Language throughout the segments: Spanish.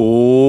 Oh.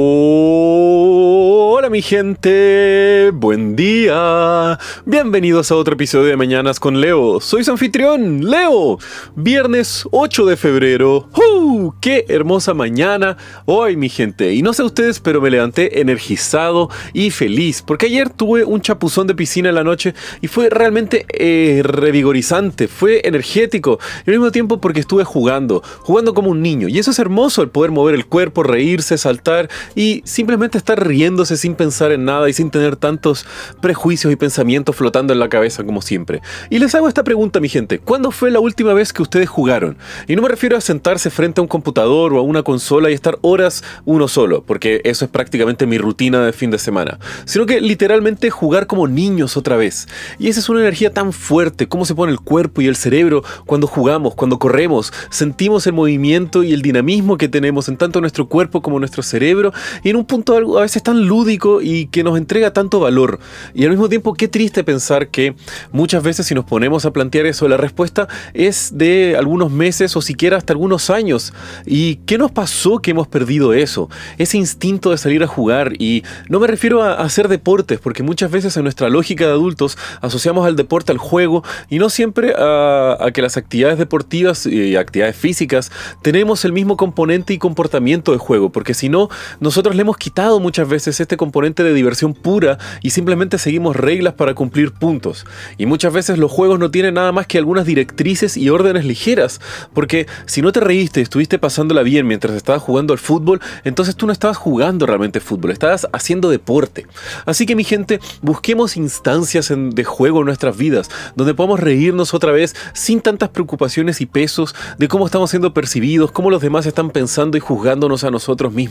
Mi gente, buen día. Bienvenidos a otro episodio de Mañanas con Leo. Soy su anfitrión, Leo. Viernes 8 de febrero. ¡Uh! ¡Qué hermosa mañana! Hoy mi gente. Y no sé ustedes, pero me levanté energizado y feliz. Porque ayer tuve un chapuzón de piscina en la noche y fue realmente eh, revigorizante. Fue energético. Y al mismo tiempo porque estuve jugando. Jugando como un niño. Y eso es hermoso, el poder mover el cuerpo, reírse, saltar y simplemente estar riéndose sin pensar en nada y sin tener tantos prejuicios y pensamientos flotando en la cabeza como siempre. Y les hago esta pregunta, mi gente, ¿cuándo fue la última vez que ustedes jugaron? Y no me refiero a sentarse frente a un computador o a una consola y estar horas uno solo, porque eso es prácticamente mi rutina de fin de semana, sino que literalmente jugar como niños otra vez. Y esa es una energía tan fuerte, cómo se pone el cuerpo y el cerebro cuando jugamos, cuando corremos, sentimos el movimiento y el dinamismo que tenemos en tanto nuestro cuerpo como nuestro cerebro y en un punto a veces tan lúdico y que nos entrega tanto valor. Y al mismo tiempo, qué triste pensar que muchas veces si nos ponemos a plantear eso, la respuesta es de algunos meses o siquiera hasta algunos años. ¿Y qué nos pasó que hemos perdido eso? Ese instinto de salir a jugar. Y no me refiero a hacer deportes, porque muchas veces en nuestra lógica de adultos asociamos al deporte al juego y no siempre a, a que las actividades deportivas y actividades físicas tenemos el mismo componente y comportamiento de juego, porque si no, nosotros le hemos quitado muchas veces este componente de diversión pura y simplemente seguimos reglas para cumplir puntos. Y muchas veces los juegos no tienen nada más que algunas directrices y órdenes ligeras, porque si no te reíste estuviste pasándola bien mientras estabas jugando al fútbol, entonces tú no estabas jugando realmente fútbol, estabas haciendo deporte. Así que mi gente, busquemos instancias de juego en nuestras vidas, donde podamos reírnos otra vez sin tantas preocupaciones y pesos de cómo estamos siendo percibidos, cómo los demás están pensando y juzgándonos a nosotros mismos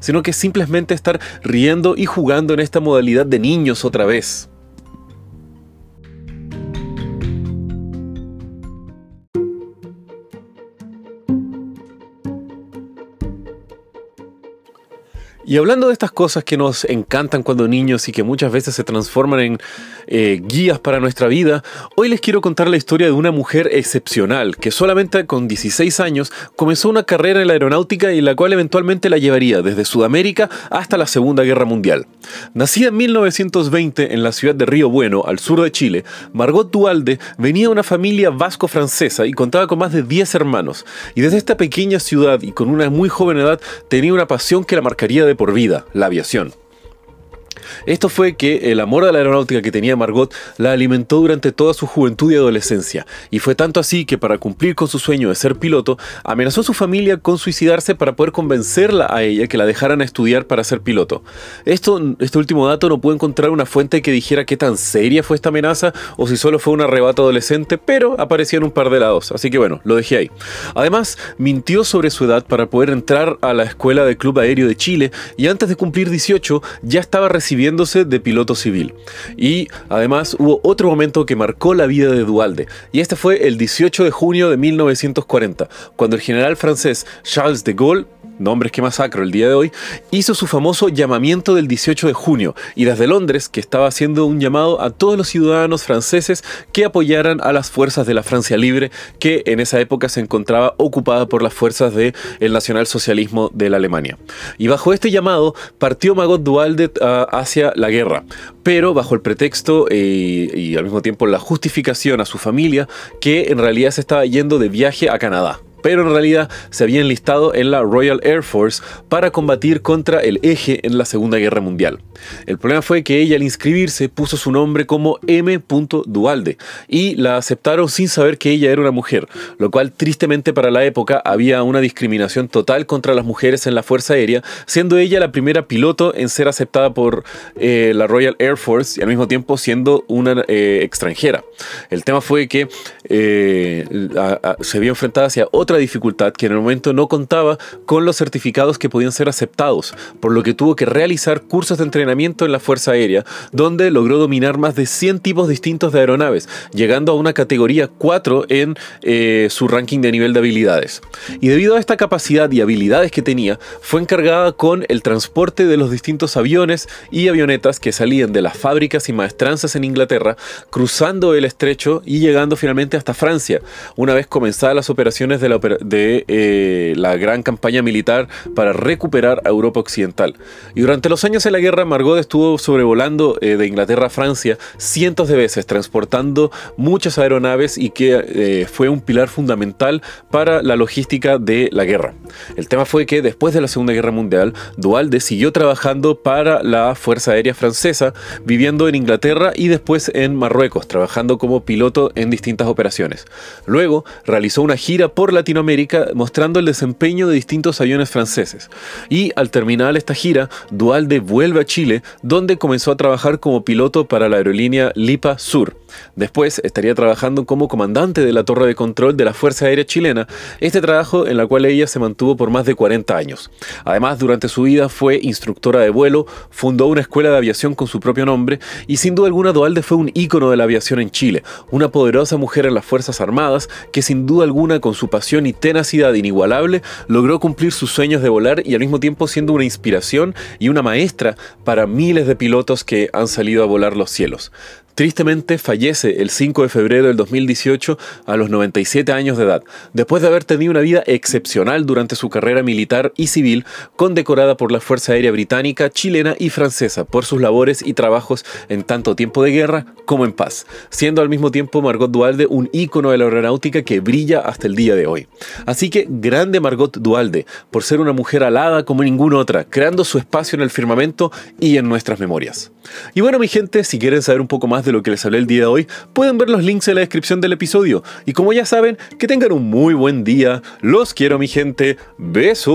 sino que simplemente estar riendo y jugando en esta modalidad de niños otra vez. Y hablando de estas cosas que nos encantan cuando niños y que muchas veces se transforman en eh, guías para nuestra vida, hoy les quiero contar la historia de una mujer excepcional que solamente con 16 años comenzó una carrera en la aeronáutica y la cual eventualmente la llevaría desde Sudamérica hasta la Segunda Guerra Mundial. Nacida en 1920 en la ciudad de Río Bueno, al sur de Chile, Margot Dualde venía de una familia vasco-francesa y contaba con más de 10 hermanos. Y desde esta pequeña ciudad y con una muy joven edad tenía una pasión que la marcaría de por vida, la aviación. Esto fue que el amor a la aeronáutica que tenía Margot la alimentó durante toda su juventud y adolescencia, y fue tanto así que para cumplir con su sueño de ser piloto, amenazó a su familia con suicidarse para poder convencerla a ella que la dejaran estudiar para ser piloto. Esto, este último dato no pude encontrar una fuente que dijera qué tan seria fue esta amenaza o si solo fue un arrebato adolescente, pero aparecían un par de lados, así que bueno, lo dejé ahí. Además, mintió sobre su edad para poder entrar a la escuela del Club Aéreo de Chile y antes de cumplir 18 ya estaba recibiendo de piloto civil. Y además hubo otro momento que marcó la vida de Dualde, y este fue el 18 de junio de 1940, cuando el general francés Charles de Gaulle nombres que masacro el día de hoy, hizo su famoso llamamiento del 18 de junio y desde Londres, que estaba haciendo un llamado a todos los ciudadanos franceses que apoyaran a las fuerzas de la Francia Libre, que en esa época se encontraba ocupada por las fuerzas del el nacionalsocialismo de la Alemania. Y bajo este llamado partió Magot Dualde ah, hacia la guerra, pero bajo el pretexto eh, y al mismo tiempo la justificación a su familia que en realidad se estaba yendo de viaje a Canadá pero en realidad se había enlistado en la Royal Air Force para combatir contra el eje en la Segunda Guerra Mundial. El problema fue que ella al inscribirse puso su nombre como M. Dualde y la aceptaron sin saber que ella era una mujer, lo cual tristemente para la época había una discriminación total contra las mujeres en la Fuerza Aérea, siendo ella la primera piloto en ser aceptada por eh, la Royal Air Force y al mismo tiempo siendo una eh, extranjera. El tema fue que eh, se vio enfrentada hacia otra dificultad que en el momento no contaba con los certificados que podían ser aceptados, por lo que tuvo que realizar cursos de entrenamiento en la Fuerza Aérea, donde logró dominar más de 100 tipos distintos de aeronaves, llegando a una categoría 4 en eh, su ranking de nivel de habilidades. Y debido a esta capacidad y habilidades que tenía, fue encargada con el transporte de los distintos aviones y avionetas que salían de las fábricas y maestranzas en Inglaterra, cruzando el estrecho y llegando finalmente hasta Francia, una vez comenzadas las operaciones de la de eh, la gran campaña militar para recuperar a Europa Occidental. Y durante los años de la guerra, Margot estuvo sobrevolando eh, de Inglaterra a Francia cientos de veces, transportando muchas aeronaves y que eh, fue un pilar fundamental para la logística de la guerra. El tema fue que después de la Segunda Guerra Mundial, Dualde siguió trabajando para la Fuerza Aérea Francesa, viviendo en Inglaterra y después en Marruecos, trabajando como piloto en distintas operaciones. Luego realizó una gira por Latinoamérica mostrando el desempeño de distintos aviones franceses. Y al terminar esta gira, Dualde vuelve a Chile, donde comenzó a trabajar como piloto para la aerolínea Lipa Sur. Después estaría trabajando como comandante de la torre de control de la Fuerza Aérea Chilena, este trabajo en la cual ella se mantuvo por más de 40 años. Además, durante su vida fue instructora de vuelo, fundó una escuela de aviación con su propio nombre y sin duda alguna Dualde fue un ícono de la aviación en Chile, una poderosa mujer en las Fuerzas Armadas que sin duda alguna con su pasión y tenacidad inigualable logró cumplir sus sueños de volar y al mismo tiempo siendo una inspiración y una maestra para miles de pilotos que han salido a volar los cielos. Tristemente fallece el 5 de febrero del 2018 a los 97 años de edad, después de haber tenido una vida excepcional durante su carrera militar y civil, condecorada por la Fuerza Aérea Británica, chilena y francesa por sus labores y trabajos en tanto tiempo de guerra como en paz, siendo al mismo tiempo Margot Dualde un ícono de la aeronáutica que brilla hasta el día de hoy. Así que grande Margot Dualde, por ser una mujer alada como ninguna otra, creando su espacio en el firmamento y en nuestras memorias. Y bueno mi gente, si quieren saber un poco más de lo que les hablé el día de hoy, pueden ver los links en la descripción del episodio. Y como ya saben, que tengan un muy buen día. Los quiero mi gente. Besos.